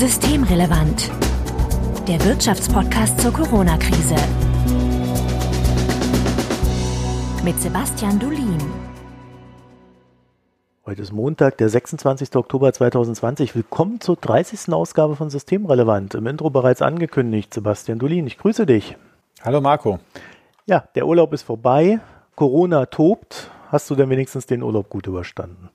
Systemrelevant. Der Wirtschaftspodcast zur Corona-Krise. Mit Sebastian Dulin. Heute ist Montag, der 26. Oktober 2020. Willkommen zur 30. Ausgabe von Systemrelevant. Im Intro bereits angekündigt. Sebastian Dulin, ich grüße dich. Hallo Marco. Ja, der Urlaub ist vorbei. Corona tobt. Hast du denn wenigstens den Urlaub gut überstanden?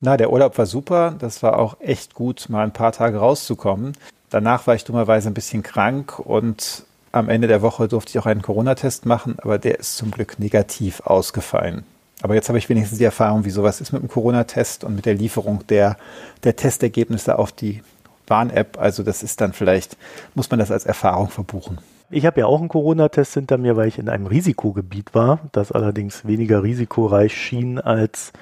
Na, der Urlaub war super. Das war auch echt gut, mal ein paar Tage rauszukommen. Danach war ich dummerweise ein bisschen krank und am Ende der Woche durfte ich auch einen Corona-Test machen, aber der ist zum Glück negativ ausgefallen. Aber jetzt habe ich wenigstens die Erfahrung, wie sowas ist mit dem Corona-Test und mit der Lieferung der, der Testergebnisse auf die Warn-App. Also das ist dann vielleicht, muss man das als Erfahrung verbuchen. Ich habe ja auch einen Corona-Test hinter mir, weil ich in einem Risikogebiet war, das allerdings weniger risikoreich schien als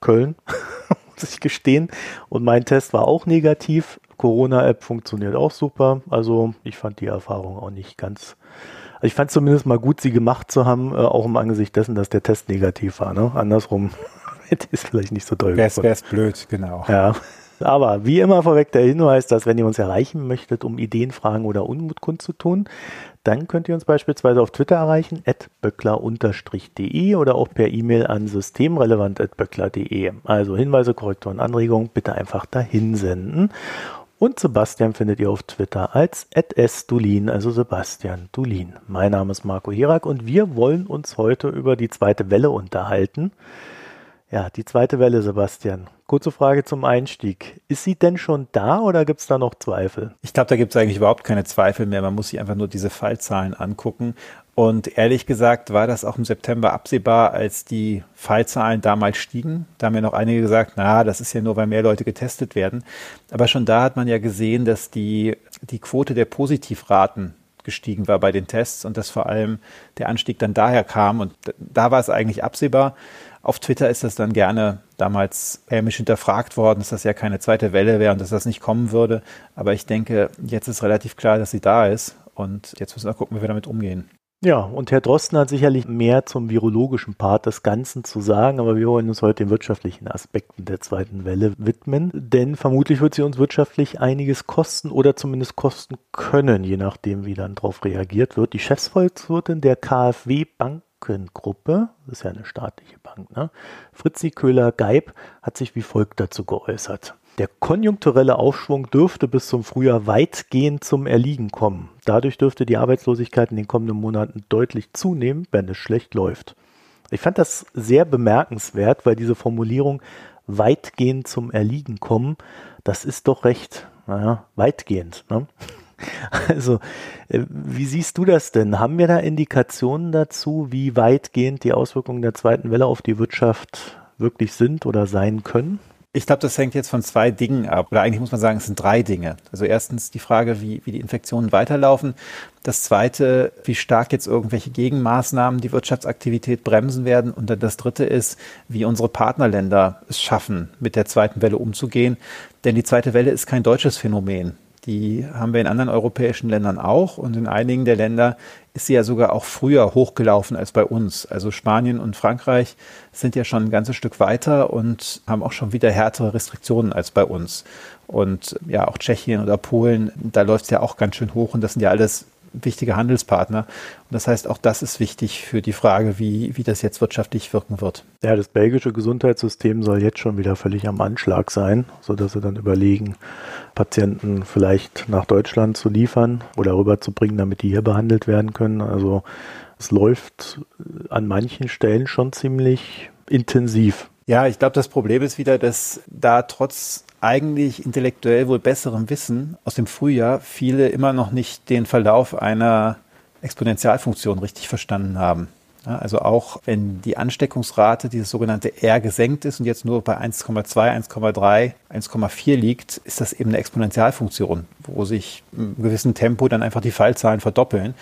Köln, muss ich gestehen. Und mein Test war auch negativ. Corona-App funktioniert auch super. Also ich fand die Erfahrung auch nicht ganz. Also ich fand zumindest mal gut, sie gemacht zu haben, äh, auch im Angesicht dessen, dass der Test negativ war. Ne? Andersrum hätte es vielleicht nicht so toll Wäre es blöd, genau. Ja. Aber wie immer vorweg der Hinweis, dass wenn ihr uns erreichen möchtet, um Ideen, Fragen oder Unmut kundzutun, dann könnt ihr uns beispielsweise auf Twitter erreichen, böckler-de oder auch per E-Mail an systemrelevant.böckler.de. Also Hinweise, Korrekturen, Anregungen bitte einfach dahin senden. Und Sebastian findet ihr auf Twitter als @sdulin, also Sebastian Dulin. Mein Name ist Marco Hirak und wir wollen uns heute über die zweite Welle unterhalten. Ja, die zweite Welle, Sebastian. Kurze Frage zum Einstieg. Ist sie denn schon da oder gibt es da noch Zweifel? Ich glaube, da gibt es eigentlich überhaupt keine Zweifel mehr. Man muss sich einfach nur diese Fallzahlen angucken. Und ehrlich gesagt war das auch im September absehbar, als die Fallzahlen damals stiegen. Da haben ja noch einige gesagt, na, das ist ja nur, weil mehr Leute getestet werden. Aber schon da hat man ja gesehen, dass die, die Quote der Positivraten gestiegen war bei den Tests und dass vor allem der Anstieg dann daher kam. Und da war es eigentlich absehbar. Auf Twitter ist das dann gerne damals hämisch hinterfragt worden, dass das ja keine zweite Welle wäre und dass das nicht kommen würde. Aber ich denke, jetzt ist relativ klar, dass sie da ist. Und jetzt müssen wir gucken, wie wir damit umgehen. Ja, und Herr Drosten hat sicherlich mehr zum virologischen Part des Ganzen zu sagen, aber wir wollen uns heute den wirtschaftlichen Aspekten der zweiten Welle widmen, denn vermutlich wird sie uns wirtschaftlich einiges kosten oder zumindest kosten können, je nachdem, wie dann darauf reagiert wird. Die Chefsvolkswirtin der KfW Bank Gruppe, das ist ja eine staatliche Bank, ne? Fritzi Köhler-Geib hat sich wie folgt dazu geäußert. Der konjunkturelle Aufschwung dürfte bis zum Frühjahr weitgehend zum Erliegen kommen. Dadurch dürfte die Arbeitslosigkeit in den kommenden Monaten deutlich zunehmen, wenn es schlecht läuft. Ich fand das sehr bemerkenswert, weil diese Formulierung weitgehend zum Erliegen kommen, das ist doch recht, naja, weitgehend. Ne? Also, äh, wie siehst du das denn? Haben wir da Indikationen dazu, wie weitgehend die Auswirkungen der zweiten Welle auf die Wirtschaft wirklich sind oder sein können? Ich glaube, das hängt jetzt von zwei Dingen ab. Oder eigentlich muss man sagen, es sind drei Dinge. Also erstens die Frage, wie, wie die Infektionen weiterlaufen. Das zweite, wie stark jetzt irgendwelche Gegenmaßnahmen die Wirtschaftsaktivität bremsen werden. Und dann das dritte ist, wie unsere Partnerländer es schaffen, mit der zweiten Welle umzugehen. Denn die zweite Welle ist kein deutsches Phänomen. Die haben wir in anderen europäischen Ländern auch und in einigen der Länder ist sie ja sogar auch früher hochgelaufen als bei uns. Also Spanien und Frankreich sind ja schon ein ganzes Stück weiter und haben auch schon wieder härtere Restriktionen als bei uns. Und ja, auch Tschechien oder Polen, da läuft es ja auch ganz schön hoch und das sind ja alles wichtige Handelspartner. Und das heißt, auch das ist wichtig für die Frage, wie, wie das jetzt wirtschaftlich wirken wird. Ja, das belgische Gesundheitssystem soll jetzt schon wieder völlig am Anschlag sein, sodass sie dann überlegen, Patienten vielleicht nach Deutschland zu liefern oder rüberzubringen, damit die hier behandelt werden können. Also es läuft an manchen Stellen schon ziemlich intensiv. Ja, ich glaube, das Problem ist wieder, dass da trotz eigentlich intellektuell wohl besserem Wissen aus dem Frühjahr viele immer noch nicht den Verlauf einer Exponentialfunktion richtig verstanden haben. Also auch wenn die Ansteckungsrate, dieses sogenannte R, gesenkt ist und jetzt nur bei 1,2, 1,3, 1,4 liegt, ist das eben eine Exponentialfunktion, wo sich im gewissen Tempo dann einfach die Fallzahlen verdoppeln.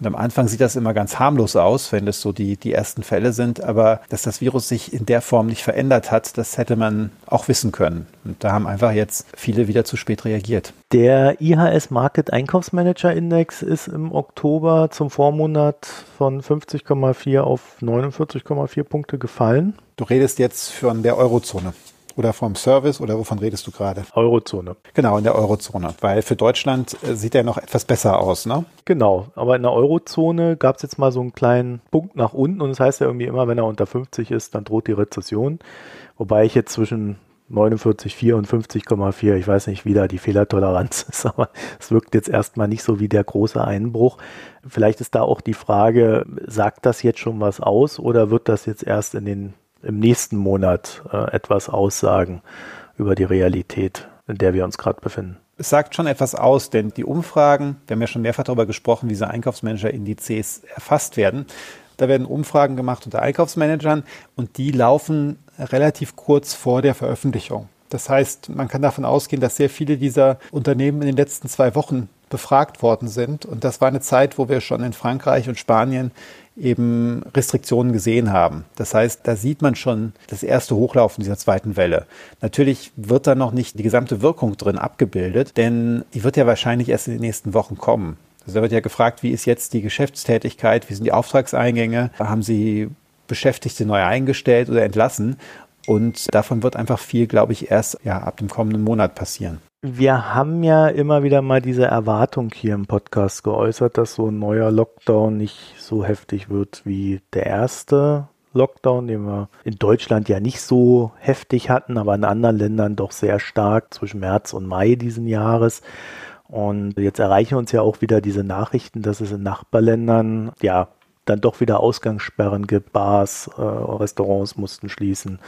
Und am Anfang sieht das immer ganz harmlos aus, wenn das so die, die ersten Fälle sind. Aber dass das Virus sich in der Form nicht verändert hat, das hätte man auch wissen können. Und da haben einfach jetzt viele wieder zu spät reagiert. Der IHS Market Einkaufsmanager Index ist im Oktober zum Vormonat von 50,4 auf 49,4 Punkte gefallen. Du redest jetzt von der Eurozone oder vom Service oder wovon redest du gerade? Eurozone. Genau, in der Eurozone, weil für Deutschland äh, sieht er noch etwas besser aus, ne? Genau, aber in der Eurozone gab es jetzt mal so einen kleinen Punkt nach unten und das heißt ja irgendwie immer, wenn er unter 50 ist, dann droht die Rezession. Wobei ich jetzt zwischen 49,4 und 50,4. Ich weiß nicht, wie da die Fehlertoleranz ist, aber es wirkt jetzt erstmal nicht so wie der große Einbruch. Vielleicht ist da auch die Frage, sagt das jetzt schon was aus oder wird das jetzt erst in den, im nächsten Monat äh, etwas aussagen über die Realität, in der wir uns gerade befinden? Es sagt schon etwas aus, denn die Umfragen, wir haben ja schon mehrfach darüber gesprochen, wie diese Einkaufsmanager-Indizes erfasst werden. Da werden Umfragen gemacht unter Einkaufsmanagern und die laufen relativ kurz vor der Veröffentlichung. Das heißt, man kann davon ausgehen, dass sehr viele dieser Unternehmen in den letzten zwei Wochen befragt worden sind. Und das war eine Zeit, wo wir schon in Frankreich und Spanien eben Restriktionen gesehen haben. Das heißt, da sieht man schon das erste Hochlaufen dieser zweiten Welle. Natürlich wird da noch nicht die gesamte Wirkung drin abgebildet, denn die wird ja wahrscheinlich erst in den nächsten Wochen kommen. Also da wird ja gefragt, wie ist jetzt die Geschäftstätigkeit, wie sind die Auftragseingänge, haben Sie Beschäftigte neu eingestellt oder entlassen. Und davon wird einfach viel, glaube ich, erst ja, ab dem kommenden Monat passieren. Wir haben ja immer wieder mal diese Erwartung hier im Podcast geäußert, dass so ein neuer Lockdown nicht so heftig wird wie der erste Lockdown, den wir in Deutschland ja nicht so heftig hatten, aber in anderen Ländern doch sehr stark zwischen März und Mai diesen Jahres. Und jetzt erreichen uns ja auch wieder diese Nachrichten, dass es in Nachbarländern ja dann doch wieder Ausgangssperren gibt, Bars, äh, Restaurants mussten schließen,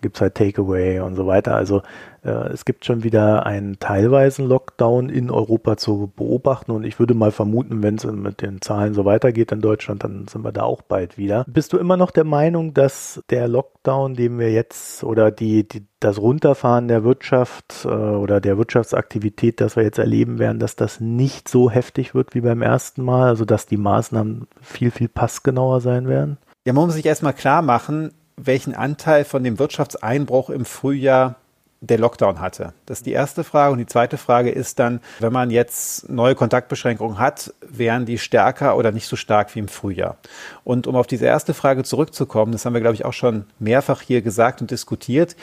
gibt es halt Takeaway und so weiter. Also äh, es gibt schon wieder einen teilweisen Lockdown in Europa zu beobachten und ich würde mal vermuten, wenn es mit den Zahlen so weitergeht in Deutschland, dann sind wir da auch bald wieder. Bist du immer noch der Meinung, dass der Lockdown, den wir jetzt oder die, die das Runterfahren der Wirtschaft äh, oder der Wirtschaftsaktivität, das wir jetzt erleben werden, dass das nicht so heftig wird wie beim ersten Mal, also dass die Maßnahmen viel, viel passgenauer sein werden? Ja, man muss sich erstmal klar machen, welchen Anteil von dem Wirtschaftseinbruch im Frühjahr der Lockdown hatte. Das ist die erste Frage. Und die zweite Frage ist dann, wenn man jetzt neue Kontaktbeschränkungen hat, wären die stärker oder nicht so stark wie im Frühjahr? Und um auf diese erste Frage zurückzukommen, das haben wir, glaube ich, auch schon mehrfach hier gesagt und diskutiert.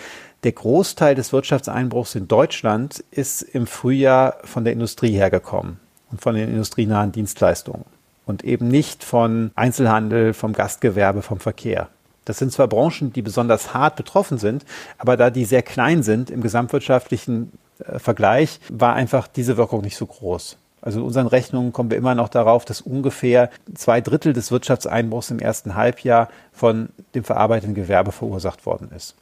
Der Großteil des Wirtschaftseinbruchs in Deutschland ist im Frühjahr von der Industrie hergekommen und von den industrienahen Dienstleistungen und eben nicht von Einzelhandel, vom Gastgewerbe, vom Verkehr. Das sind zwar Branchen, die besonders hart betroffen sind, aber da die sehr klein sind im gesamtwirtschaftlichen äh, Vergleich, war einfach diese Wirkung nicht so groß. Also in unseren Rechnungen kommen wir immer noch darauf, dass ungefähr zwei Drittel des Wirtschaftseinbruchs im ersten Halbjahr von dem verarbeitenden Gewerbe verursacht worden ist.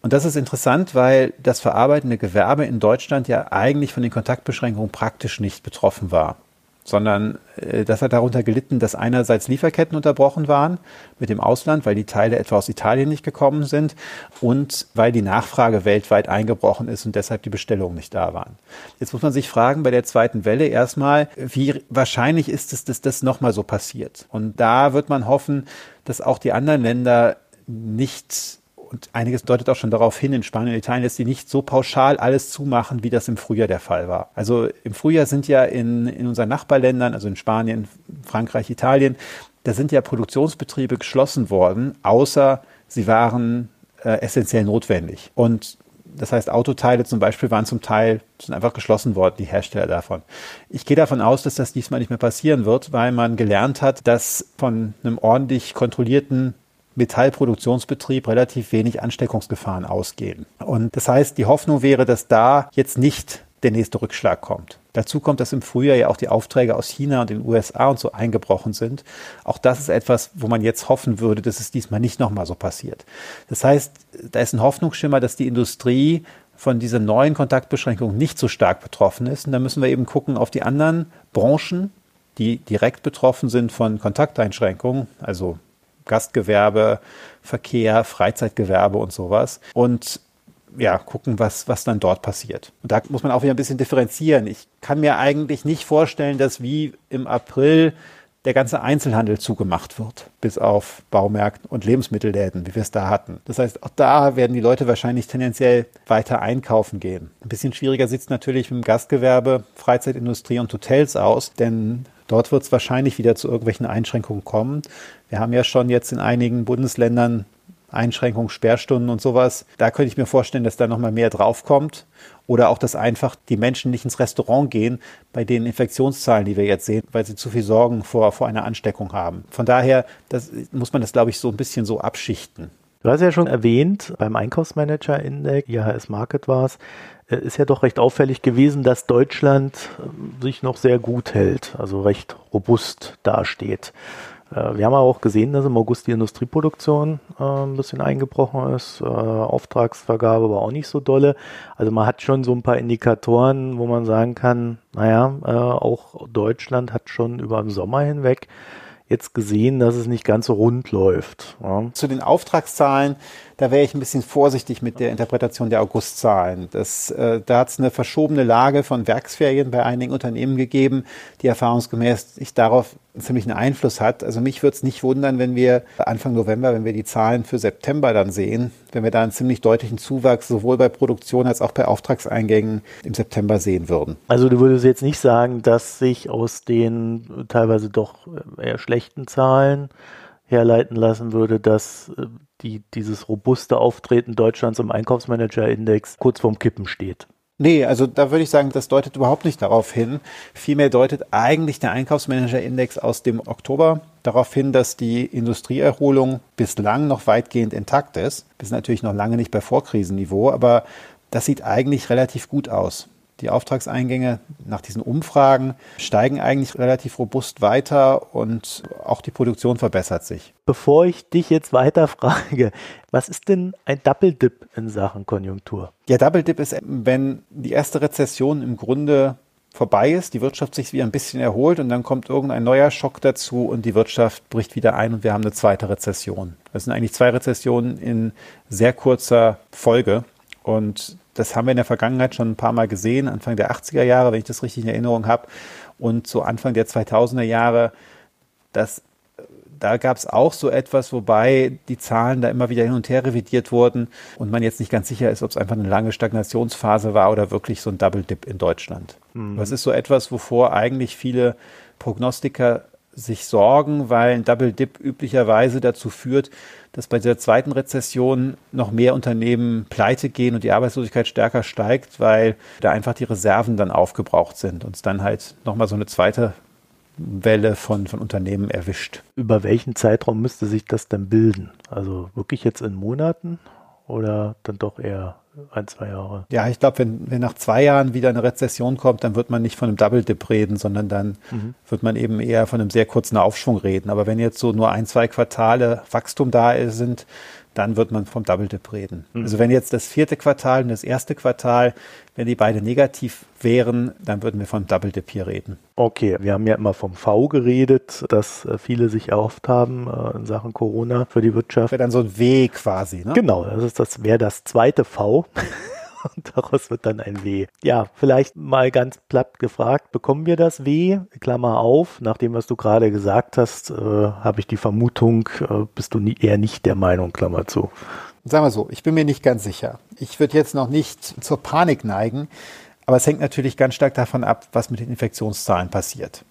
Und das ist interessant, weil das verarbeitende Gewerbe in Deutschland ja eigentlich von den Kontaktbeschränkungen praktisch nicht betroffen war sondern äh, das hat darunter gelitten, dass einerseits Lieferketten unterbrochen waren mit dem Ausland, weil die Teile etwa aus Italien nicht gekommen sind und weil die Nachfrage weltweit eingebrochen ist und deshalb die Bestellungen nicht da waren. Jetzt muss man sich fragen bei der zweiten Welle erstmal, wie wahrscheinlich ist es, dass das nochmal so passiert? Und da wird man hoffen, dass auch die anderen Länder nicht und einiges deutet auch schon darauf hin in Spanien und Italien, dass sie nicht so pauschal alles zumachen, wie das im Frühjahr der Fall war. Also im Frühjahr sind ja in, in unseren Nachbarländern, also in Spanien, Frankreich, Italien, da sind ja Produktionsbetriebe geschlossen worden, außer sie waren äh, essentiell notwendig. Und das heißt, Autoteile zum Beispiel waren zum Teil sind einfach geschlossen worden, die Hersteller davon. Ich gehe davon aus, dass das diesmal nicht mehr passieren wird, weil man gelernt hat, dass von einem ordentlich kontrollierten Metallproduktionsbetrieb relativ wenig Ansteckungsgefahren ausgehen. Und das heißt, die Hoffnung wäre, dass da jetzt nicht der nächste Rückschlag kommt. Dazu kommt, dass im Frühjahr ja auch die Aufträge aus China und den USA und so eingebrochen sind. Auch das ist etwas, wo man jetzt hoffen würde, dass es diesmal nicht nochmal so passiert. Das heißt, da ist ein Hoffnungsschimmer, dass die Industrie von dieser neuen Kontaktbeschränkung nicht so stark betroffen ist. Und da müssen wir eben gucken auf die anderen Branchen, die direkt betroffen sind von Kontakteinschränkungen, also Gastgewerbe, Verkehr, Freizeitgewerbe und sowas. Und ja, gucken, was, was dann dort passiert. Und da muss man auch wieder ein bisschen differenzieren. Ich kann mir eigentlich nicht vorstellen, dass wie im April der ganze Einzelhandel zugemacht wird, bis auf Baumärkten und Lebensmittelläden, wie wir es da hatten. Das heißt, auch da werden die Leute wahrscheinlich tendenziell weiter einkaufen gehen. Ein bisschen schwieriger sieht es natürlich mit dem Gastgewerbe, Freizeitindustrie und Hotels aus, denn Dort wird es wahrscheinlich wieder zu irgendwelchen Einschränkungen kommen. Wir haben ja schon jetzt in einigen Bundesländern Einschränkungen, Sperrstunden und sowas. Da könnte ich mir vorstellen, dass da nochmal mehr draufkommt. Oder auch, dass einfach die Menschen nicht ins Restaurant gehen bei den Infektionszahlen, die wir jetzt sehen, weil sie zu viel Sorgen vor, vor einer Ansteckung haben. Von daher das, muss man das, glaube ich, so ein bisschen so abschichten. Du hast ja schon erwähnt, beim Einkaufsmanager-Index, IHS Market war es, äh, ist ja doch recht auffällig gewesen, dass Deutschland äh, sich noch sehr gut hält, also recht robust dasteht. Äh, wir haben auch gesehen, dass im August die Industrieproduktion ein bisschen eingebrochen ist. Auftragsvergabe war auch nicht so dolle. Also man hat schon so ein paar Indikatoren, wo man sagen kann, naja, auch Deutschland hat schon über den Sommer hinweg jetzt gesehen, dass es nicht ganz so rund läuft. Ja. Zu den Auftragszahlen, da wäre ich ein bisschen vorsichtig mit der Interpretation der Augustzahlen. Das, äh, da hat es eine verschobene Lage von Werksferien bei einigen Unternehmen gegeben, die erfahrungsgemäß sich darauf ziemlich einen Einfluss hat. Also mich würde es nicht wundern, wenn wir Anfang November, wenn wir die Zahlen für September dann sehen, wenn wir da einen ziemlich deutlichen Zuwachs sowohl bei Produktion als auch bei Auftragseingängen im September sehen würden. Also du würdest jetzt nicht sagen, dass sich aus den teilweise doch eher schlechten Zahlen herleiten lassen würde, dass äh, die, dieses robuste Auftreten Deutschlands im Einkaufsmanager-Index kurz vorm Kippen steht. Nee, also da würde ich sagen, das deutet überhaupt nicht darauf hin. Vielmehr deutet eigentlich der Einkaufsmanager-Index aus dem Oktober darauf hin, dass die Industrieerholung bislang noch weitgehend intakt ist. Wir sind natürlich noch lange nicht bei Vorkrisenniveau, aber das sieht eigentlich relativ gut aus. Die Auftragseingänge nach diesen Umfragen steigen eigentlich relativ robust weiter und auch die Produktion verbessert sich. Bevor ich dich jetzt weiter frage, was ist denn ein Double Dip in Sachen Konjunktur? Ja, Double Dip ist, wenn die erste Rezession im Grunde vorbei ist, die Wirtschaft sich wieder ein bisschen erholt und dann kommt irgendein neuer Schock dazu und die Wirtschaft bricht wieder ein und wir haben eine zweite Rezession. Das sind eigentlich zwei Rezessionen in sehr kurzer Folge. Und das haben wir in der Vergangenheit schon ein paar Mal gesehen, Anfang der 80er Jahre, wenn ich das richtig in Erinnerung habe, und so Anfang der 2000er Jahre. Das, da gab es auch so etwas, wobei die Zahlen da immer wieder hin und her revidiert wurden und man jetzt nicht ganz sicher ist, ob es einfach eine lange Stagnationsphase war oder wirklich so ein Double Dip in Deutschland. Mhm. Das ist so etwas, wovor eigentlich viele Prognostiker sich sorgen, weil ein Double Dip üblicherweise dazu führt, dass bei der zweiten Rezession noch mehr Unternehmen pleite gehen und die Arbeitslosigkeit stärker steigt, weil da einfach die Reserven dann aufgebraucht sind und es dann halt nochmal so eine zweite Welle von, von Unternehmen erwischt. Über welchen Zeitraum müsste sich das denn bilden? Also wirklich jetzt in Monaten oder dann doch eher ein, zwei Jahre. Ja, ich glaube, wenn, wenn nach zwei Jahren wieder eine Rezession kommt, dann wird man nicht von einem Double Dip reden, sondern dann mhm. wird man eben eher von einem sehr kurzen Aufschwung reden. Aber wenn jetzt so nur ein, zwei Quartale Wachstum da sind, dann wird man vom Double Dip reden. Mhm. Also wenn jetzt das vierte Quartal und das erste Quartal, wenn die beide negativ wären, dann würden wir von Double Dip hier reden. Okay, wir haben ja immer vom V geredet, dass äh, viele sich erhofft haben äh, in Sachen Corona für die Wirtschaft. Wäre dann so ein W quasi, ne? Genau, das ist das wäre das zweite V. und daraus wird dann ein W. Ja, vielleicht mal ganz platt gefragt, bekommen wir das W? Klammer auf, nach dem, was du gerade gesagt hast, äh, habe ich die Vermutung, äh, bist du nie, eher nicht der Meinung, Klammer zu. Sagen wir so, ich bin mir nicht ganz sicher. Ich würde jetzt noch nicht zur Panik neigen, aber es hängt natürlich ganz stark davon ab, was mit den Infektionszahlen passiert.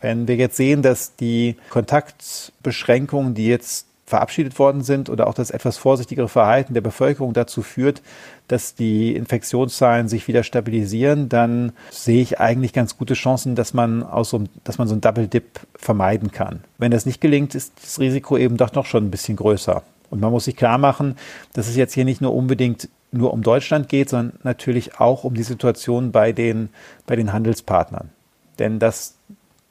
Wenn wir jetzt sehen, dass die Kontaktbeschränkungen, die jetzt verabschiedet worden sind oder auch das etwas vorsichtigere Verhalten der Bevölkerung dazu führt, dass die Infektionszahlen sich wieder stabilisieren, dann sehe ich eigentlich ganz gute Chancen, dass man aus so, dass man so einen Double Dip vermeiden kann. Wenn das nicht gelingt, ist das Risiko eben doch noch schon ein bisschen größer. Und man muss sich klar machen, dass es jetzt hier nicht nur unbedingt nur um Deutschland geht, sondern natürlich auch um die Situation bei den, bei den Handelspartnern. Denn das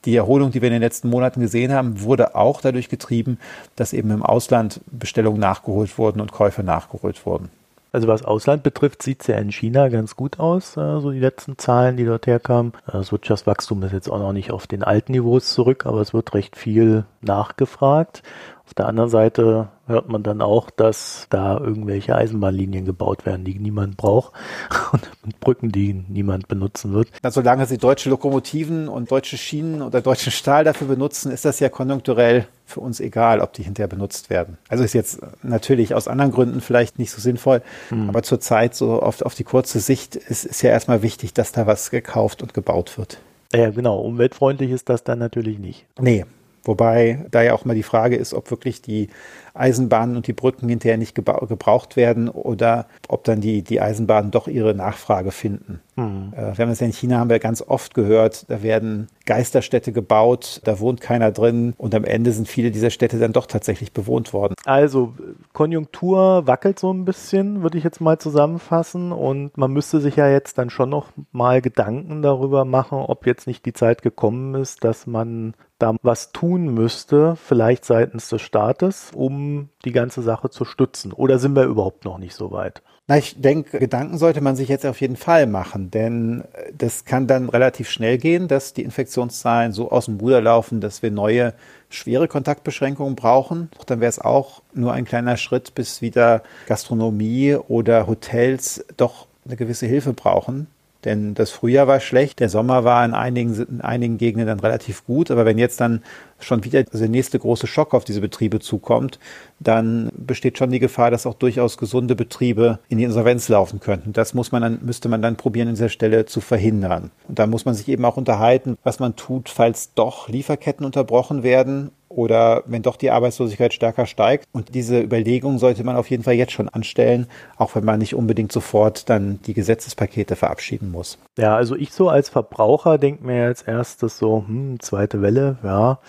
die Erholung, die wir in den letzten Monaten gesehen haben, wurde auch dadurch getrieben, dass eben im Ausland Bestellungen nachgeholt wurden und Käufe nachgeholt wurden. Also was Ausland betrifft, sieht es ja in China ganz gut aus, so also die letzten Zahlen, die dort herkamen. Das Wirtschaftswachstum ist jetzt auch noch nicht auf den alten Niveaus zurück, aber es wird recht viel nachgefragt. Auf der anderen Seite hört man dann auch, dass da irgendwelche Eisenbahnlinien gebaut werden, die niemand braucht und Brücken, die niemand benutzen wird. Na, solange sie deutsche Lokomotiven und deutsche Schienen oder deutschen Stahl dafür benutzen, ist das ja konjunkturell für uns egal, ob die hinterher benutzt werden. Also ist jetzt natürlich aus anderen Gründen vielleicht nicht so sinnvoll, hm. aber zurzeit so auf, auf die kurze Sicht ist, ist ja erstmal wichtig, dass da was gekauft und gebaut wird. Ja, genau. Umweltfreundlich ist das dann natürlich nicht. Nee, Wobei da ja auch mal die Frage ist, ob wirklich die Eisenbahnen und die Brücken hinterher nicht gebraucht werden oder ob dann die, die Eisenbahnen doch ihre Nachfrage finden. Mhm. Äh, wir haben das ja in China haben wir ganz oft gehört, da werden Geisterstädte gebaut, da wohnt keiner drin und am Ende sind viele dieser Städte dann doch tatsächlich bewohnt worden. Also Konjunktur wackelt so ein bisschen, würde ich jetzt mal zusammenfassen und man müsste sich ja jetzt dann schon noch mal Gedanken darüber machen, ob jetzt nicht die Zeit gekommen ist, dass man da was tun müsste, vielleicht seitens des Staates, um die ganze Sache zu stützen? Oder sind wir überhaupt noch nicht so weit? Na, ich denke, Gedanken sollte man sich jetzt auf jeden Fall machen, denn äh, das kann dann relativ schnell gehen, dass die Infektionszahlen so aus dem Ruder laufen, dass wir neue schwere Kontaktbeschränkungen brauchen. Dann wäre es auch nur ein kleiner Schritt, bis wieder Gastronomie oder Hotels doch eine gewisse Hilfe brauchen. Denn das Frühjahr war schlecht, der Sommer war in einigen, in einigen Gegenden dann relativ gut, aber wenn jetzt dann schon wieder der nächste große Schock auf diese Betriebe zukommt, dann besteht schon die Gefahr, dass auch durchaus gesunde Betriebe in die Insolvenz laufen könnten. Das muss man dann, müsste man dann probieren, an dieser Stelle zu verhindern. Und da muss man sich eben auch unterhalten, was man tut, falls doch Lieferketten unterbrochen werden oder wenn doch die Arbeitslosigkeit stärker steigt. Und diese Überlegung sollte man auf jeden Fall jetzt schon anstellen, auch wenn man nicht unbedingt sofort dann die Gesetzespakete verabschieden muss. Ja, also ich so als Verbraucher denke mir als erstes so, hm, zweite Welle, ja.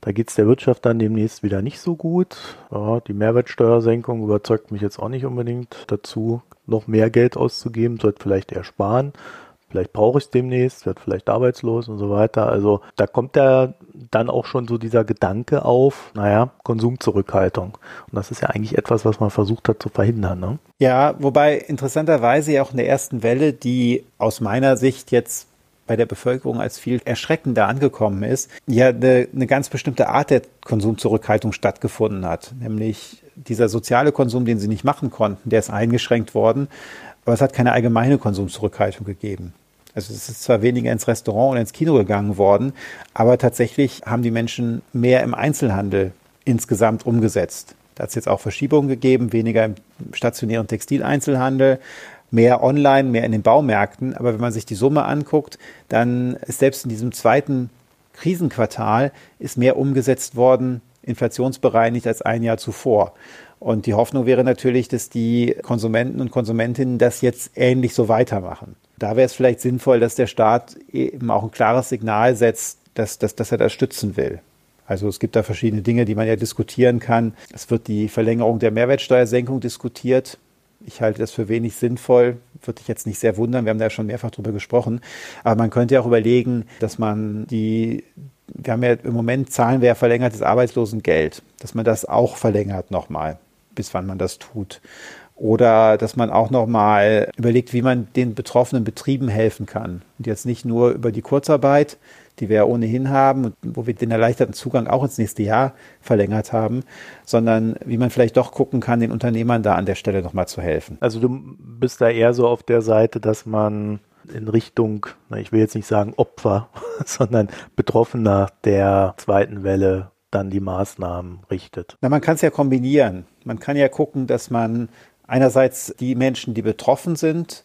Da geht es der Wirtschaft dann demnächst wieder nicht so gut. Ja, die Mehrwertsteuersenkung überzeugt mich jetzt auch nicht unbedingt dazu, noch mehr Geld auszugeben, sollte vielleicht eher sparen. Vielleicht brauche ich es demnächst, werde vielleicht arbeitslos und so weiter. Also da kommt ja dann auch schon so dieser Gedanke auf, naja, Konsumzurückhaltung. Und das ist ja eigentlich etwas, was man versucht hat zu verhindern. Ne? Ja, wobei interessanterweise ja auch in der ersten Welle, die aus meiner Sicht jetzt bei der Bevölkerung als viel erschreckender angekommen ist, ja eine, eine ganz bestimmte Art der Konsumzurückhaltung stattgefunden hat. Nämlich dieser soziale Konsum, den sie nicht machen konnten, der ist eingeschränkt worden, aber es hat keine allgemeine Konsumzurückhaltung gegeben. Also es ist zwar weniger ins Restaurant und ins Kino gegangen worden, aber tatsächlich haben die Menschen mehr im Einzelhandel insgesamt umgesetzt. Da hat es jetzt auch Verschiebungen gegeben, weniger im stationären Textileinzelhandel, mehr online, mehr in den Baumärkten. Aber wenn man sich die Summe anguckt, dann ist selbst in diesem zweiten Krisenquartal ist mehr umgesetzt worden, inflationsbereinigt als ein Jahr zuvor. Und die Hoffnung wäre natürlich, dass die Konsumenten und Konsumentinnen das jetzt ähnlich so weitermachen. Da wäre es vielleicht sinnvoll, dass der Staat eben auch ein klares Signal setzt, dass, dass, dass er das stützen will. Also es gibt da verschiedene Dinge, die man ja diskutieren kann. Es wird die Verlängerung der Mehrwertsteuersenkung diskutiert. Ich halte das für wenig sinnvoll. Würde ich jetzt nicht sehr wundern. Wir haben da ja schon mehrfach drüber gesprochen. Aber man könnte ja auch überlegen, dass man die, wir haben ja im Moment zahlen wir ja verlängertes Arbeitslosengeld, dass man das auch verlängert nochmal bis wann man das tut. Oder dass man auch nochmal überlegt, wie man den betroffenen Betrieben helfen kann. Und jetzt nicht nur über die Kurzarbeit, die wir ja ohnehin haben und wo wir den erleichterten Zugang auch ins nächste Jahr verlängert haben, sondern wie man vielleicht doch gucken kann, den Unternehmern da an der Stelle nochmal zu helfen. Also du bist da eher so auf der Seite, dass man in Richtung, ich will jetzt nicht sagen Opfer, sondern Betroffener der zweiten Welle dann die Maßnahmen richtet. Na, man kann es ja kombinieren. Man kann ja gucken, dass man einerseits die Menschen, die betroffen sind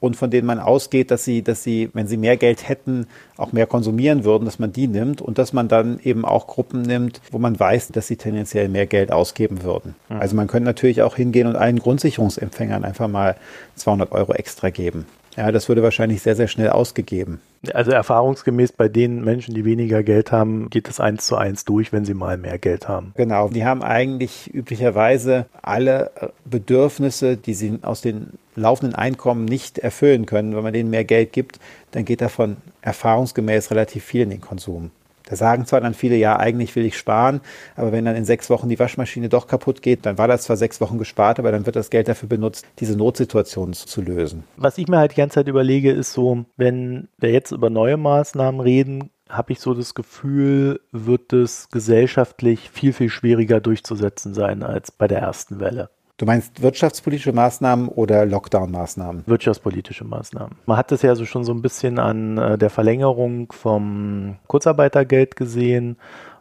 und von denen man ausgeht, dass sie, dass sie, wenn sie mehr Geld hätten, auch mehr konsumieren würden, dass man die nimmt und dass man dann eben auch Gruppen nimmt, wo man weiß, dass sie tendenziell mehr Geld ausgeben würden. Mhm. Also man könnte natürlich auch hingehen und allen Grundsicherungsempfängern einfach mal 200 Euro extra geben. Ja, das würde wahrscheinlich sehr, sehr schnell ausgegeben. Also erfahrungsgemäß bei den Menschen, die weniger Geld haben, geht es eins zu eins durch, wenn sie mal mehr Geld haben. Genau, die haben eigentlich üblicherweise alle Bedürfnisse, die sie aus den laufenden Einkommen nicht erfüllen können. Wenn man denen mehr Geld gibt, dann geht davon erfahrungsgemäß relativ viel in den Konsum. Da sagen zwar dann viele, ja, eigentlich will ich sparen, aber wenn dann in sechs Wochen die Waschmaschine doch kaputt geht, dann war das zwar sechs Wochen gespart, aber dann wird das Geld dafür benutzt, diese Notsituation zu lösen. Was ich mir halt die ganze Zeit überlege, ist so, wenn wir jetzt über neue Maßnahmen reden, habe ich so das Gefühl, wird es gesellschaftlich viel, viel schwieriger durchzusetzen sein als bei der ersten Welle. Du meinst wirtschaftspolitische Maßnahmen oder Lockdown-Maßnahmen? Wirtschaftspolitische Maßnahmen. Man hat das ja so schon so ein bisschen an äh, der Verlängerung vom Kurzarbeitergeld gesehen,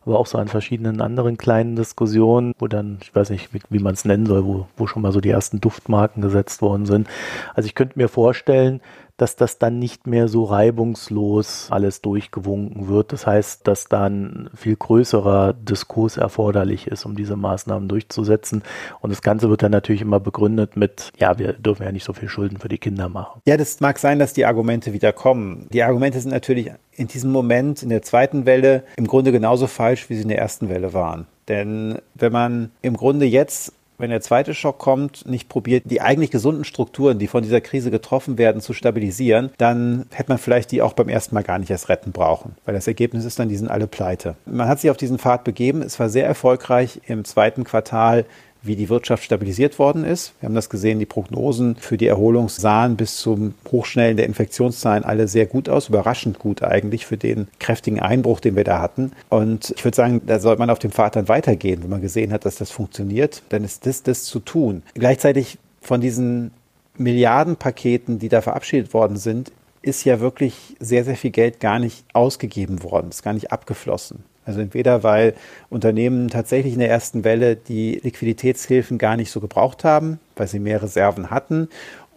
aber auch so an verschiedenen anderen kleinen Diskussionen, wo dann, ich weiß nicht, wie, wie man es nennen soll, wo, wo schon mal so die ersten Duftmarken gesetzt worden sind. Also ich könnte mir vorstellen, dass das dann nicht mehr so reibungslos alles durchgewunken wird. Das heißt, dass dann viel größerer Diskurs erforderlich ist, um diese Maßnahmen durchzusetzen. Und das Ganze wird dann natürlich immer begründet mit, ja, wir dürfen ja nicht so viel Schulden für die Kinder machen. Ja, das mag sein, dass die Argumente wieder kommen. Die Argumente sind natürlich in diesem Moment in der zweiten Welle im Grunde genauso falsch, wie sie in der ersten Welle waren. Denn wenn man im Grunde jetzt wenn der zweite Schock kommt, nicht probiert, die eigentlich gesunden Strukturen, die von dieser Krise getroffen werden, zu stabilisieren, dann hätte man vielleicht die auch beim ersten Mal gar nicht erst retten brauchen. Weil das Ergebnis ist dann, die sind alle pleite. Man hat sich auf diesen Pfad begeben. Es war sehr erfolgreich im zweiten Quartal wie die Wirtschaft stabilisiert worden ist. Wir haben das gesehen, die Prognosen für die Erholung sahen bis zum Hochschnellen der Infektionszahlen alle sehr gut aus, überraschend gut eigentlich für den kräftigen Einbruch, den wir da hatten. Und ich würde sagen, da sollte man auf dem Pfad dann weitergehen, wenn man gesehen hat, dass das funktioniert, dann ist das das zu tun. Gleichzeitig von diesen Milliardenpaketen, die da verabschiedet worden sind, ist ja wirklich sehr, sehr viel Geld gar nicht ausgegeben worden, ist gar nicht abgeflossen. Also entweder weil Unternehmen tatsächlich in der ersten Welle die Liquiditätshilfen gar nicht so gebraucht haben, weil sie mehr Reserven hatten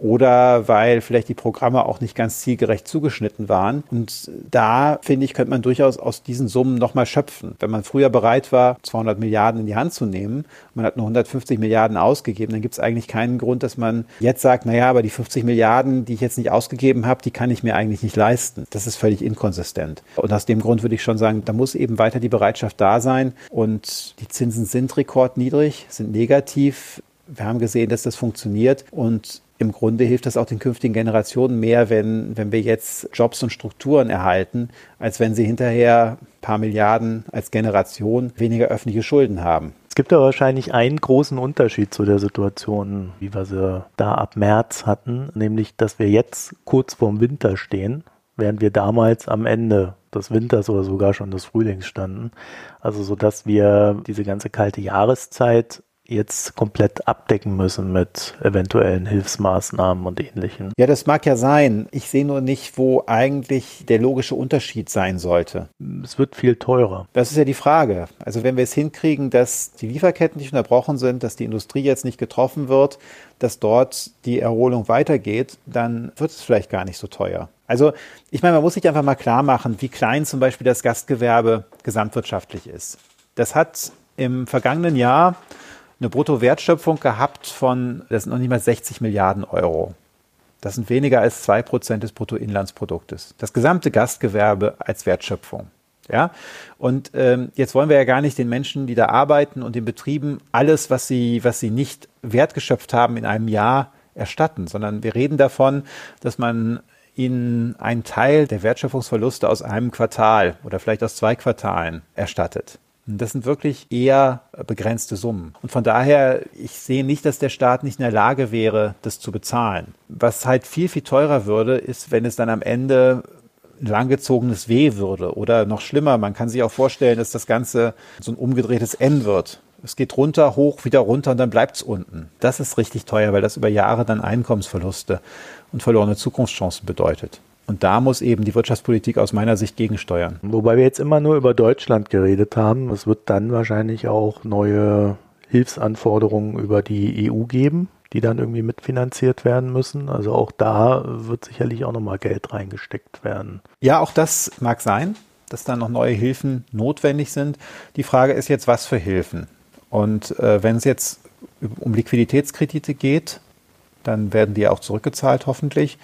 oder weil vielleicht die Programme auch nicht ganz zielgerecht zugeschnitten waren. Und da, finde ich, könnte man durchaus aus diesen Summen nochmal schöpfen. Wenn man früher bereit war, 200 Milliarden in die Hand zu nehmen, man hat nur 150 Milliarden ausgegeben, dann gibt es eigentlich keinen Grund, dass man jetzt sagt, naja, aber die 50 Milliarden, die ich jetzt nicht ausgegeben habe, die kann ich mir eigentlich nicht leisten. Das ist völlig inkonsistent. Und aus dem Grund würde ich schon sagen, da muss eben weiter die Bereitschaft da sein. Und die Zinsen sind rekordniedrig, sind negativ. Wir haben gesehen, dass das funktioniert und im Grunde hilft das auch den künftigen Generationen mehr, wenn, wenn wir jetzt Jobs und Strukturen erhalten, als wenn sie hinterher ein paar Milliarden als Generation weniger öffentliche Schulden haben. Es gibt aber wahrscheinlich einen großen Unterschied zu der Situation, wie wir sie da ab März hatten, nämlich, dass wir jetzt kurz vorm Winter stehen, während wir damals am Ende des Winters oder sogar schon des Frühlings standen. Also so, dass wir diese ganze kalte Jahreszeit jetzt komplett abdecken müssen mit eventuellen Hilfsmaßnahmen und ähnlichen. Ja, das mag ja sein. Ich sehe nur nicht, wo eigentlich der logische Unterschied sein sollte. Es wird viel teurer. Das ist ja die Frage. Also wenn wir es hinkriegen, dass die Lieferketten nicht unterbrochen sind, dass die Industrie jetzt nicht getroffen wird, dass dort die Erholung weitergeht, dann wird es vielleicht gar nicht so teuer. Also ich meine, man muss sich einfach mal klar machen, wie klein zum Beispiel das Gastgewerbe gesamtwirtschaftlich ist. Das hat im vergangenen Jahr eine Bruttowertschöpfung gehabt von, das sind noch nicht mal 60 Milliarden Euro. Das sind weniger als zwei Prozent des Bruttoinlandsproduktes. Das gesamte Gastgewerbe als Wertschöpfung. Ja, und ähm, jetzt wollen wir ja gar nicht den Menschen, die da arbeiten und den Betrieben alles, was sie, was sie nicht wertgeschöpft haben in einem Jahr erstatten, sondern wir reden davon, dass man ihnen einen Teil der Wertschöpfungsverluste aus einem Quartal oder vielleicht aus zwei Quartalen erstattet. Das sind wirklich eher begrenzte Summen. Und von daher, ich sehe nicht, dass der Staat nicht in der Lage wäre, das zu bezahlen. Was halt viel, viel teurer würde, ist, wenn es dann am Ende langgezogenes Weh würde. Oder noch schlimmer, man kann sich auch vorstellen, dass das Ganze so ein umgedrehtes N wird. Es geht runter, hoch, wieder runter und dann bleibt es unten. Das ist richtig teuer, weil das über Jahre dann Einkommensverluste und verlorene Zukunftschancen bedeutet. Und da muss eben die Wirtschaftspolitik aus meiner Sicht gegensteuern. Wobei wir jetzt immer nur über Deutschland geredet haben. Es wird dann wahrscheinlich auch neue Hilfsanforderungen über die EU geben, die dann irgendwie mitfinanziert werden müssen. Also auch da wird sicherlich auch nochmal Geld reingesteckt werden. Ja, auch das mag sein, dass dann noch neue Hilfen notwendig sind. Die Frage ist jetzt, was für Hilfen? Und äh, wenn es jetzt um Liquiditätskredite geht, dann werden die auch zurückgezahlt hoffentlich.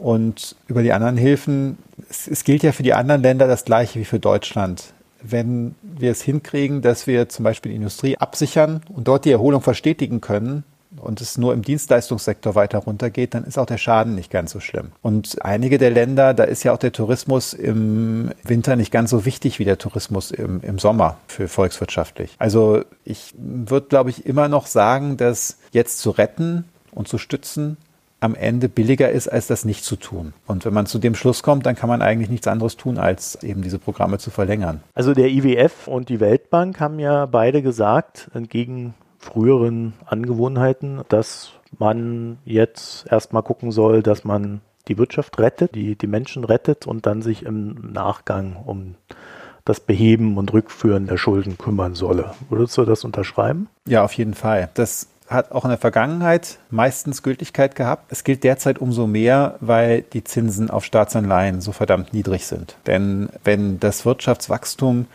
Und über die anderen Hilfen, es, es gilt ja für die anderen Länder das gleiche wie für Deutschland. Wenn wir es hinkriegen, dass wir zum Beispiel die Industrie absichern und dort die Erholung verstetigen können, und es nur im Dienstleistungssektor weiter runtergeht, dann ist auch der Schaden nicht ganz so schlimm. Und einige der Länder, da ist ja auch der Tourismus im Winter nicht ganz so wichtig wie der Tourismus im, im Sommer für volkswirtschaftlich. Also ich würde, glaube ich, immer noch sagen, dass jetzt zu retten und zu stützen am Ende billiger ist, als das nicht zu tun. Und wenn man zu dem Schluss kommt, dann kann man eigentlich nichts anderes tun, als eben diese Programme zu verlängern. Also der IWF und die Weltbank haben ja beide gesagt, entgegen früheren Angewohnheiten, dass man jetzt erstmal gucken soll, dass man die Wirtschaft rettet, die, die Menschen rettet und dann sich im Nachgang um das Beheben und Rückführen der Schulden kümmern solle. Würdest du das unterschreiben? Ja, auf jeden Fall. Das hat auch in der Vergangenheit meistens Gültigkeit gehabt. Es gilt derzeit umso mehr, weil die Zinsen auf Staatsanleihen so verdammt niedrig sind. Denn wenn das Wirtschaftswachstum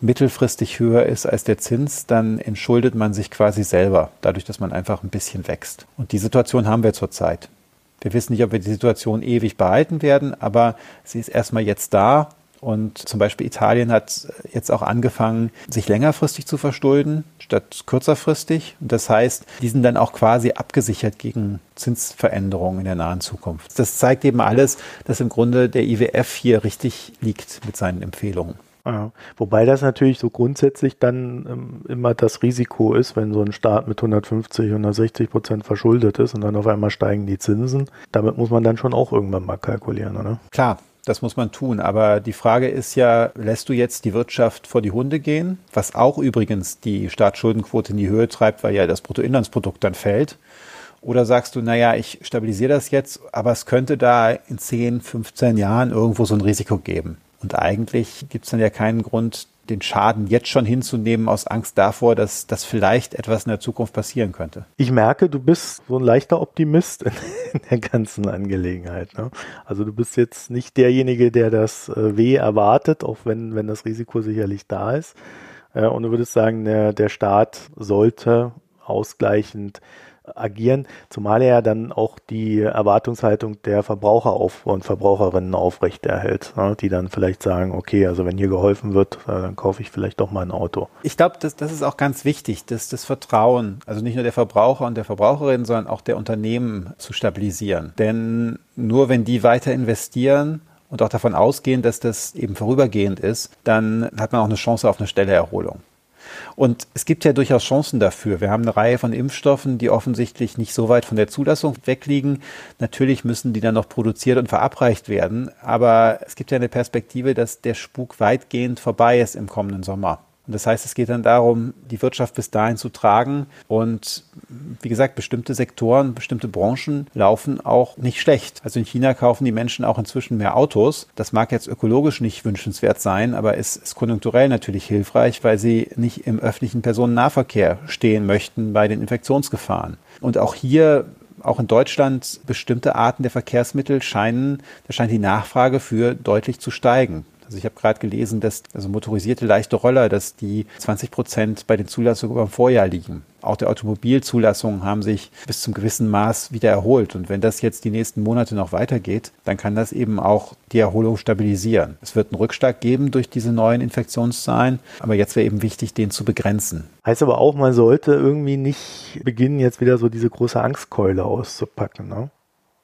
mittelfristig höher ist als der Zins, dann entschuldet man sich quasi selber, dadurch, dass man einfach ein bisschen wächst. Und die Situation haben wir zurzeit. Wir wissen nicht, ob wir die Situation ewig behalten werden, aber sie ist erstmal jetzt da und zum Beispiel Italien hat jetzt auch angefangen, sich längerfristig zu verschulden, statt kürzerfristig. Das heißt, die sind dann auch quasi abgesichert gegen Zinsveränderungen in der nahen Zukunft. Das zeigt eben alles, dass im Grunde der IWF hier richtig liegt mit seinen Empfehlungen. Ja, wobei das natürlich so grundsätzlich dann ähm, immer das Risiko ist, wenn so ein Staat mit 150, 160 Prozent verschuldet ist und dann auf einmal steigen die Zinsen. Damit muss man dann schon auch irgendwann mal kalkulieren, oder? Klar, das muss man tun. Aber die Frage ist ja, lässt du jetzt die Wirtschaft vor die Hunde gehen? Was auch übrigens die Staatsschuldenquote in die Höhe treibt, weil ja das Bruttoinlandsprodukt dann fällt. Oder sagst du, naja, ich stabilisiere das jetzt, aber es könnte da in 10, 15 Jahren irgendwo so ein Risiko geben. Und eigentlich gibt es dann ja keinen Grund, den Schaden jetzt schon hinzunehmen aus Angst davor, dass das vielleicht etwas in der Zukunft passieren könnte. Ich merke, du bist so ein leichter Optimist in, in der ganzen Angelegenheit. Ne? Also du bist jetzt nicht derjenige, der das äh, weh erwartet, auch wenn, wenn das Risiko sicherlich da ist. Äh, und du würdest sagen, der, der Staat sollte ausgleichend agieren, zumal er dann auch die Erwartungshaltung der Verbraucher auf und Verbraucherinnen aufrechterhält, ne, die dann vielleicht sagen, okay, also wenn hier geholfen wird, äh, dann kaufe ich vielleicht doch mal ein Auto. Ich glaube, das, das ist auch ganz wichtig, dass das Vertrauen, also nicht nur der Verbraucher und der Verbraucherin, sondern auch der Unternehmen zu stabilisieren. Denn nur wenn die weiter investieren, und auch davon ausgehen, dass das eben vorübergehend ist, dann hat man auch eine Chance auf eine schnelle Erholung. Und es gibt ja durchaus Chancen dafür. Wir haben eine Reihe von Impfstoffen, die offensichtlich nicht so weit von der Zulassung wegliegen. Natürlich müssen die dann noch produziert und verabreicht werden. Aber es gibt ja eine Perspektive, dass der Spuk weitgehend vorbei ist im kommenden Sommer. Und das heißt, es geht dann darum, die Wirtschaft bis dahin zu tragen. Und wie gesagt, bestimmte Sektoren, bestimmte Branchen laufen auch nicht schlecht. Also in China kaufen die Menschen auch inzwischen mehr Autos. Das mag jetzt ökologisch nicht wünschenswert sein, aber es ist konjunkturell natürlich hilfreich, weil sie nicht im öffentlichen Personennahverkehr stehen möchten bei den Infektionsgefahren. Und auch hier auch in Deutschland bestimmte Arten der Verkehrsmittel scheinen, da scheint die Nachfrage für deutlich zu steigen. Also ich habe gerade gelesen, dass also motorisierte leichte Roller, dass die 20 Prozent bei den Zulassungen über dem Vorjahr liegen. Auch die Automobilzulassungen haben sich bis zum gewissen Maß wieder erholt. Und wenn das jetzt die nächsten Monate noch weitergeht, dann kann das eben auch die Erholung stabilisieren. Es wird einen Rückschlag geben durch diese neuen Infektionszahlen, aber jetzt wäre eben wichtig, den zu begrenzen. Heißt aber auch, man sollte irgendwie nicht beginnen, jetzt wieder so diese große Angstkeule auszupacken. Ne?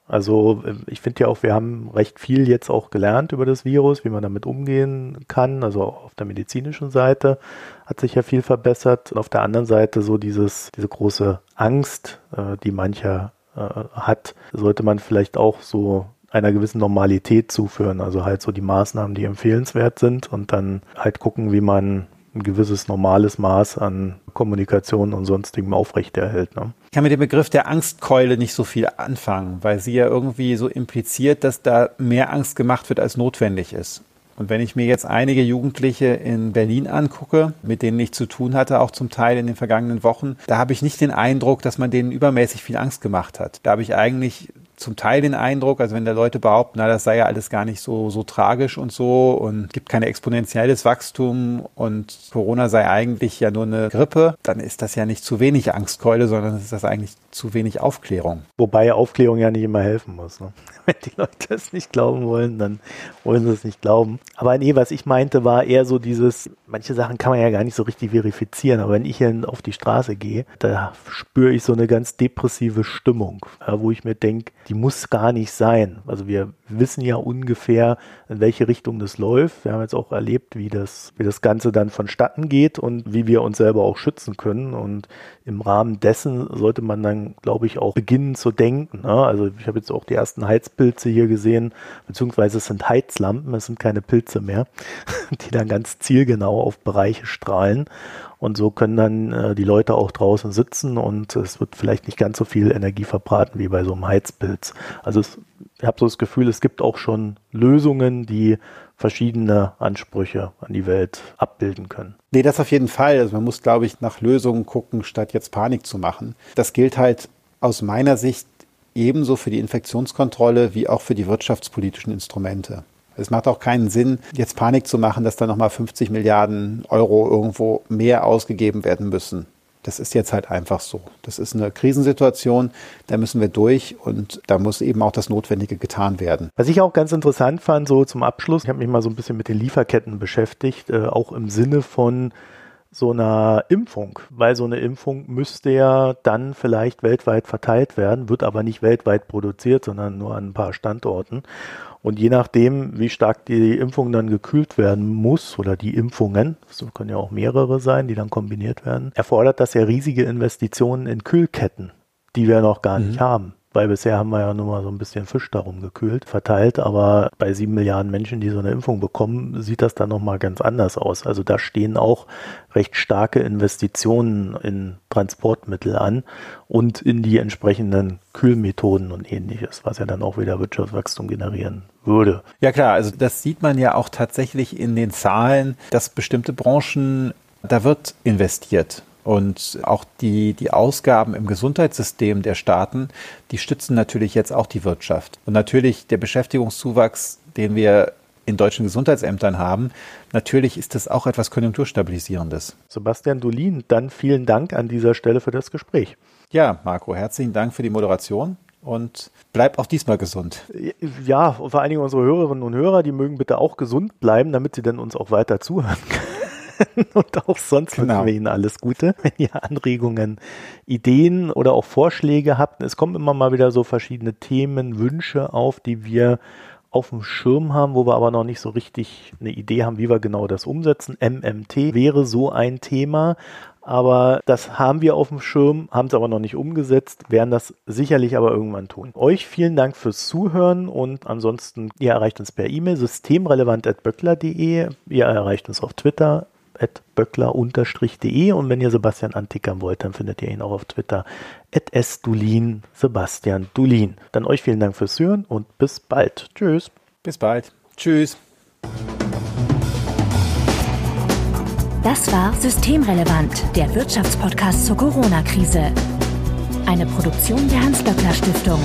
Also äh, ich finde ja auch, wir haben recht viel jetzt auch gelernt über das Virus, wie man damit umgehen kann. Also auf der medizinischen Seite hat sich ja viel verbessert. Und auf der anderen Seite so dieses, diese große Angst, äh, die mancher äh, hat, sollte man vielleicht auch so einer gewissen Normalität zuführen. Also halt so die Maßnahmen, die empfehlenswert sind und dann halt gucken, wie man ein gewisses normales Maß an Kommunikation und sonstigem aufrechterhält. Ne? Ich kann mit dem Begriff der Angstkeule nicht so viel anfangen, weil sie ja irgendwie so impliziert, dass da mehr Angst gemacht wird, als notwendig ist. Und wenn ich mir jetzt einige Jugendliche in Berlin angucke, mit denen ich zu tun hatte, auch zum Teil in den vergangenen Wochen, da habe ich nicht den Eindruck, dass man denen übermäßig viel Angst gemacht hat. Da habe ich eigentlich zum Teil den Eindruck, also wenn da Leute behaupten, na, das sei ja alles gar nicht so, so tragisch und so und gibt kein exponentielles Wachstum und Corona sei eigentlich ja nur eine Grippe, dann ist das ja nicht zu wenig Angstkeule, sondern ist das eigentlich zu wenig Aufklärung. Wobei Aufklärung ja nicht immer helfen muss. Ne? Wenn die Leute es nicht glauben wollen, dann wollen sie es nicht glauben. Aber nee, was ich meinte, war eher so dieses, manche Sachen kann man ja gar nicht so richtig verifizieren, aber wenn ich hier auf die Straße gehe, da spüre ich so eine ganz depressive Stimmung, wo ich mir denke, die muss gar nicht sein. Also wir wissen ja ungefähr, in welche Richtung das läuft. Wir haben jetzt auch erlebt, wie das, wie das Ganze dann vonstatten geht und wie wir uns selber auch schützen können. Und im Rahmen dessen sollte man dann, glaube ich, auch beginnen zu denken. Also ich habe jetzt auch die ersten Heizpilze hier gesehen, beziehungsweise es sind Heizlampen, es sind keine Pilze mehr, die dann ganz zielgenau auf Bereiche strahlen. Und so können dann äh, die Leute auch draußen sitzen und es wird vielleicht nicht ganz so viel Energie verbraten wie bei so einem Heizpilz. Also es, ich habe so das Gefühl, es gibt auch schon Lösungen, die verschiedene Ansprüche an die Welt abbilden können. Nee, das auf jeden Fall. Also man muss, glaube ich, nach Lösungen gucken, statt jetzt Panik zu machen. Das gilt halt aus meiner Sicht ebenso für die Infektionskontrolle wie auch für die wirtschaftspolitischen Instrumente. Es macht auch keinen Sinn, jetzt Panik zu machen, dass da nochmal 50 Milliarden Euro irgendwo mehr ausgegeben werden müssen. Das ist jetzt halt einfach so. Das ist eine Krisensituation, da müssen wir durch und da muss eben auch das Notwendige getan werden. Was ich auch ganz interessant fand, so zum Abschluss, ich habe mich mal so ein bisschen mit den Lieferketten beschäftigt, äh, auch im Sinne von so einer Impfung, weil so eine Impfung müsste ja dann vielleicht weltweit verteilt werden, wird aber nicht weltweit produziert, sondern nur an ein paar Standorten. Und je nachdem, wie stark die Impfung dann gekühlt werden muss oder die Impfungen, das können ja auch mehrere sein, die dann kombiniert werden, erfordert das ja riesige Investitionen in Kühlketten, die wir noch gar mhm. nicht haben weil bisher haben wir ja nur mal so ein bisschen Fisch darum gekühlt, verteilt, aber bei sieben Milliarden Menschen, die so eine Impfung bekommen, sieht das dann nochmal ganz anders aus. Also da stehen auch recht starke Investitionen in Transportmittel an und in die entsprechenden Kühlmethoden und ähnliches, was ja dann auch wieder Wirtschaftswachstum generieren würde. Ja klar, also das sieht man ja auch tatsächlich in den Zahlen, dass bestimmte Branchen, da wird investiert. Und auch die, die Ausgaben im Gesundheitssystem der Staaten, die stützen natürlich jetzt auch die Wirtschaft. Und natürlich der Beschäftigungszuwachs, den wir in deutschen Gesundheitsämtern haben, natürlich ist das auch etwas Konjunkturstabilisierendes. Sebastian Dolin, dann vielen Dank an dieser Stelle für das Gespräch. Ja, Marco, herzlichen Dank für die Moderation und bleib auch diesmal gesund. Ja, vor allen Dingen unsere Hörerinnen und Hörer, die mögen bitte auch gesund bleiben, damit sie dann uns auch weiter zuhören können. und auch sonst genau. wünschen wir Ihnen alles Gute. Wenn ihr Anregungen, Ideen oder auch Vorschläge habt, es kommen immer mal wieder so verschiedene Themen, Wünsche auf, die wir auf dem Schirm haben, wo wir aber noch nicht so richtig eine Idee haben, wie wir genau das umsetzen. MMT wäre so ein Thema, aber das haben wir auf dem Schirm, haben es aber noch nicht umgesetzt, werden das sicherlich aber irgendwann tun. Euch vielen Dank fürs Zuhören und ansonsten, ihr erreicht uns per E-Mail systemrelevant.böckler.de, ihr erreicht uns auf Twitter böckler-de und wenn ihr Sebastian antickern wollt, dann findet ihr ihn auch auf Twitter at sdulin, Sebastian Dulin. Dann euch vielen Dank fürs Hören und bis bald. Tschüss. Bis bald. Tschüss. Das war Systemrelevant, der Wirtschaftspodcast zur Corona-Krise. Eine Produktion der Hans-Böckler-Stiftung.